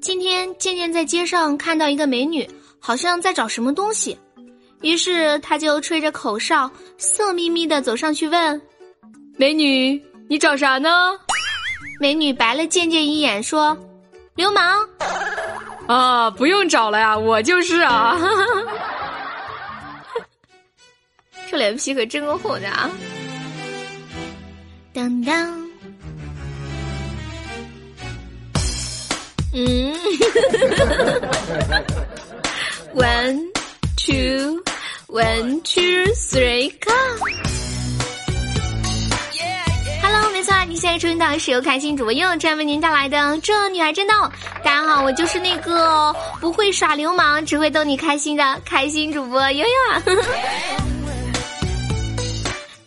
今天渐渐在街上看到一个美女，好像在找什么东西，于是他就吹着口哨，色眯眯的走上去问：“美女，你找啥呢？”美女白了渐渐一眼，说：“流氓。”啊，不用找了呀，我就是啊。这脸皮可真够厚的啊！当当，嗯，one two one two three go。Hello，没错，你现在收听到是由开心主播悠悠这样为您带来的《这女孩真逗》。大家好，我就是那个不会耍流氓，只会逗你开心的开心主播悠悠啊。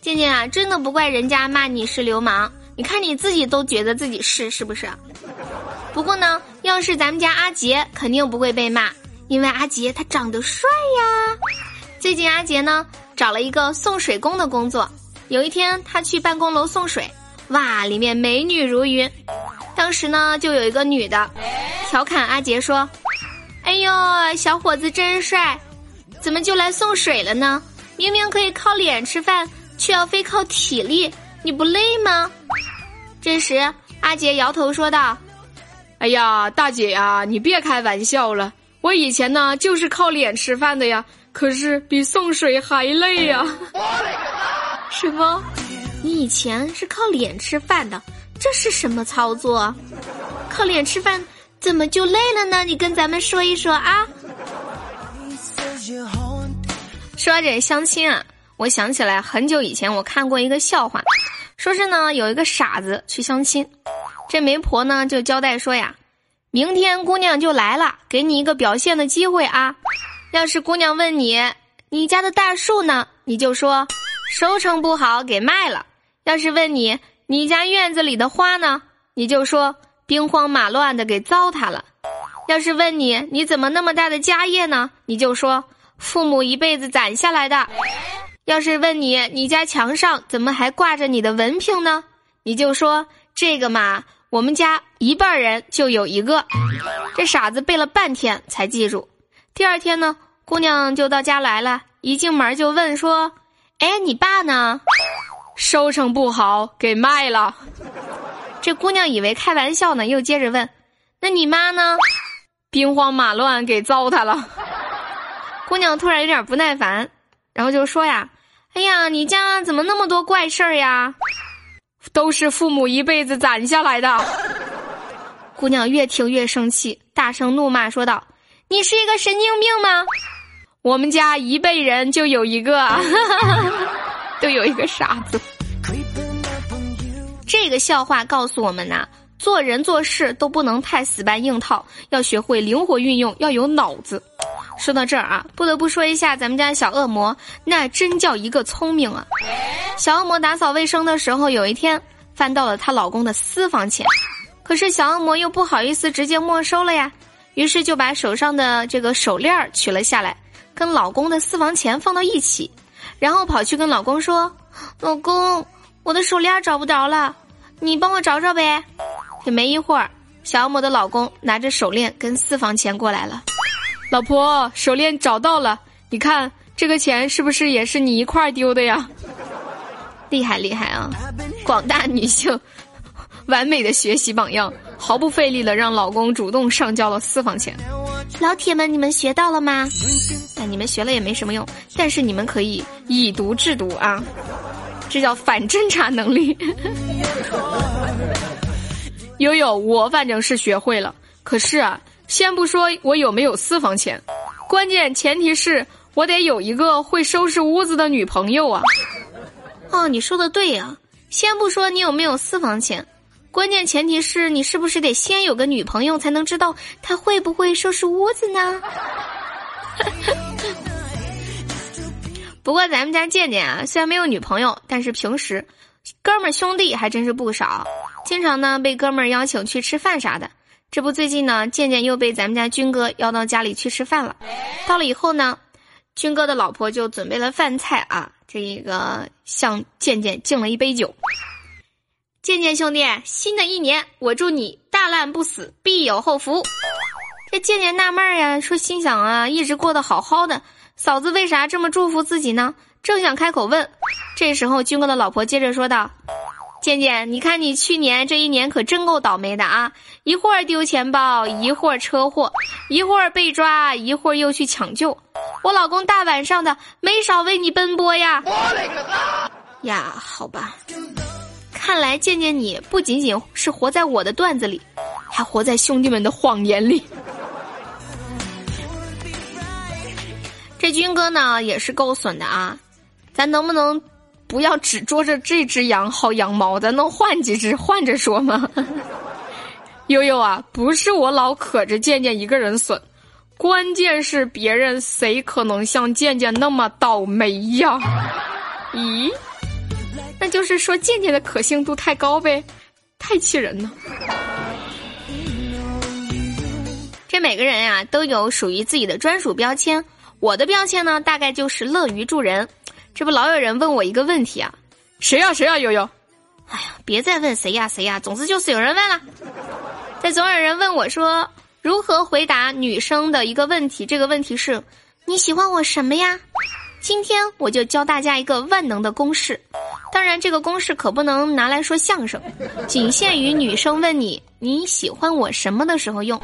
渐渐啊，真的不怪人家骂你是流氓，你看你自己都觉得自己是，是不是？不过呢，要是咱们家阿杰，肯定不会被骂，因为阿杰他长得帅呀。最近阿杰呢，找了一个送水工的工作。有一天他去办公楼送水，哇，里面美女如云。当时呢，就有一个女的调侃阿杰说：“哎呦，小伙子真帅，怎么就来送水了呢？明明可以靠脸吃饭。”却要非靠体力，你不累吗？这时，阿杰摇头说道：“哎呀，大姐呀，你别开玩笑了。我以前呢就是靠脸吃饭的呀，可是比送水还累呀。”什么？你以前是靠脸吃饭的？这是什么操作？靠脸吃饭怎么就累了呢？你跟咱们说一说啊。说这相亲啊。我想起来很久以前，我看过一个笑话，说是呢有一个傻子去相亲，这媒婆呢就交代说呀，明天姑娘就来了，给你一个表现的机会啊。要是姑娘问你你家的大树呢，你就说收成不好给卖了；要是问你你家院子里的花呢，你就说兵荒马乱的给糟蹋了；要是问你你怎么那么大的家业呢，你就说父母一辈子攒下来的。要是问你，你家墙上怎么还挂着你的文凭呢？你就说这个嘛，我们家一半人就有一个。这傻子背了半天才记住。第二天呢，姑娘就到家来了，一进门就问说：“哎，你爸呢？收成不好，给卖了。”这姑娘以为开玩笑呢，又接着问：“那你妈呢？兵荒马乱，给糟蹋了。”姑娘突然有点不耐烦。然后就说呀，哎呀，你家怎么那么多怪事儿呀？都是父母一辈子攒下来的。姑娘越听越生气，大声怒骂说道：“你是一个神经病吗？我们家一辈人就有一个，都有一个傻子。”这个笑话告诉我们呐，做人做事都不能太死搬硬套，要学会灵活运用，要有脑子。说到这儿啊，不得不说一下咱们家小恶魔，那真叫一个聪明啊！小恶魔打扫卫生的时候，有一天翻到了她老公的私房钱，可是小恶魔又不好意思直接没收了呀，于是就把手上的这个手链取了下来，跟老公的私房钱放到一起，然后跑去跟老公说：“老公，我的手链找不着了，你帮我找找呗。”也没一会儿，小恶魔的老公拿着手链跟私房钱过来了。老婆，手链找到了，你看这个钱是不是也是你一块丢的呀？厉害厉害啊！广大女性完美的学习榜样，毫不费力的让老公主动上交了私房钱。老铁们，你们学到了吗？哎，你们学了也没什么用，但是你们可以以毒制毒啊，这叫反侦查能力。悠悠，我反正是学会了，可是啊。先不说我有没有私房钱，关键前提是我得有一个会收拾屋子的女朋友啊！哦，你说的对呀。先不说你有没有私房钱，关键前提是你是不是得先有个女朋友，才能知道她会不会收拾屋子呢？不过咱们家健健啊，虽然没有女朋友，但是平时哥们兄弟还真是不少，经常呢被哥们邀请去吃饭啥的。这不，最近呢，健健又被咱们家军哥邀到家里去吃饭了。到了以后呢，军哥的老婆就准备了饭菜啊，这一个向健健敬了一杯酒。健健兄弟，新的一年，我祝你大难不死，必有后福。这健健纳闷呀，说心想啊，一直过得好好的，嫂子为啥这么祝福自己呢？正想开口问，这时候军哥的老婆接着说道：“渐渐，你看你去年这一年可真够倒霉的啊！一会儿丢钱包，一会儿车祸，一会儿被抓，一会儿又去抢救。我老公大晚上的没少为你奔波呀！呀，好吧，看来健健你不仅仅是活在我的段子里，还活在兄弟们的谎言里。”这军哥呢也是够损的啊，咱能不能不要只捉着这只羊薅羊毛？咱能换几只换着说吗？悠悠啊，不是我老可着健健一个人损，关键是别人谁可能像健健那么倒霉呀？咦，那就是说健健的可信度太高呗，太气人了。这每个人呀都有属于自己的专属标签。我的标签呢，大概就是乐于助人。这不老有人问我一个问题啊，谁呀谁呀悠悠？哎呀，别再问谁呀谁呀，总之就是有人问了。再总有人问我说，如何回答女生的一个问题？这个问题是，你喜欢我什么呀？今天我就教大家一个万能的公式。当然，这个公式可不能拿来说相声，仅限于女生问你你喜欢我什么的时候用。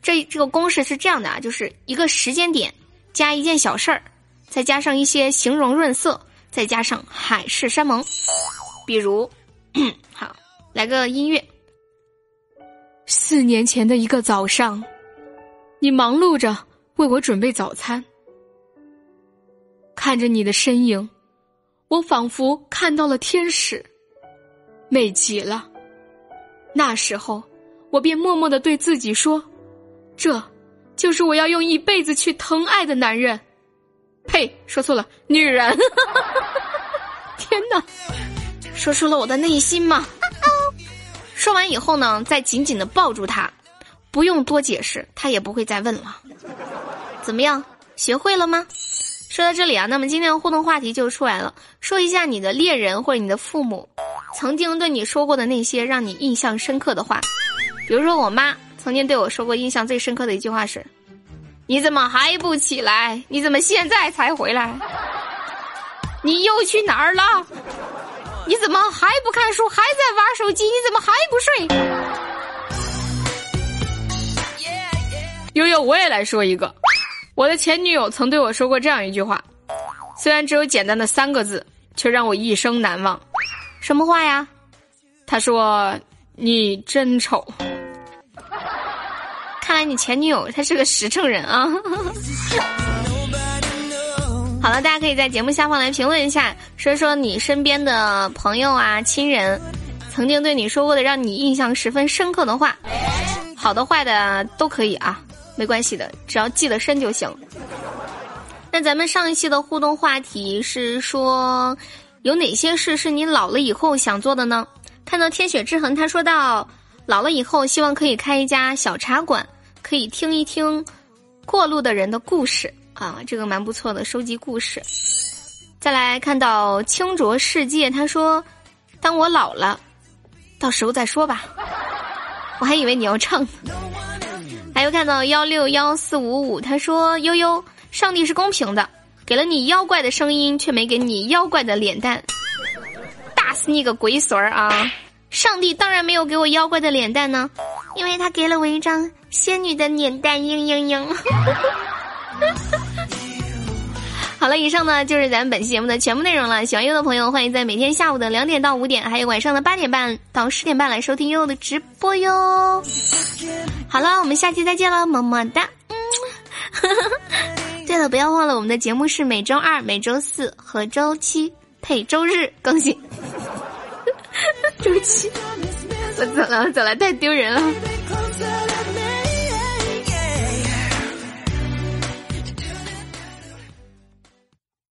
这这个公式是这样的啊，就是一个时间点。加一件小事儿，再加上一些形容润色，再加上海誓山盟。比如，好，来个音乐。四年前的一个早上，你忙碌着为我准备早餐，看着你的身影，我仿佛看到了天使，美极了。那时候，我便默默的对自己说：“这。”就是我要用一辈子去疼爱的男人，呸，说错了，女人。天哪，说出了我的内心吗？说完以后呢，再紧紧的抱住他，不用多解释，他也不会再问了。怎么样，学会了吗？说到这里啊，那么今天的互动话题就出来了，说一下你的恋人或者你的父母曾经对你说过的那些让你印象深刻的话，比如说我妈。曾经对我说过印象最深刻的一句话是：“你怎么还不起来？你怎么现在才回来？你又去哪儿了？你怎么还不看书，还在玩手机？你怎么还不睡？”悠悠，我也来说一个，我的前女友曾对我说过这样一句话，虽然只有简单的三个字，却让我一生难忘。什么话呀？他说：“你真丑。”你前女友她是个实诚人啊！好了，大家可以在节目下方来评论一下，说说你身边的朋友啊、亲人，曾经对你说过的让你印象十分深刻的话，好的、坏的都可以啊，没关系的，只要记得深就行。那咱们上一期的互动话题是说，有哪些事是你老了以后想做的呢？看到天雪之痕，他说到，老了以后希望可以开一家小茶馆。可以听一听过路的人的故事啊，这个蛮不错的，收集故事。再来看到清浊世界，他说：“当我老了，到时候再说吧。”我还以为你要唱。还有看到幺六幺四五五，他说：“悠悠，上帝是公平的，给了你妖怪的声音，却没给你妖怪的脸蛋，打死你个龟孙儿啊！上帝当然没有给我妖怪的脸蛋呢，因为他给了我一张。”仙女的脸蛋嘤嘤嘤。好了，以上呢就是咱们本期节目的全部内容了。喜欢优的朋友，欢迎在每天下午的两点到五点，还有晚上的八点半到十点半来收听优的直播哟。好了，我们下期再见了，么么哒。嗯。对了，不要忘了我们的节目是每周二、每周四和周七配周日更新。周七，我走了，走了，太丢人了。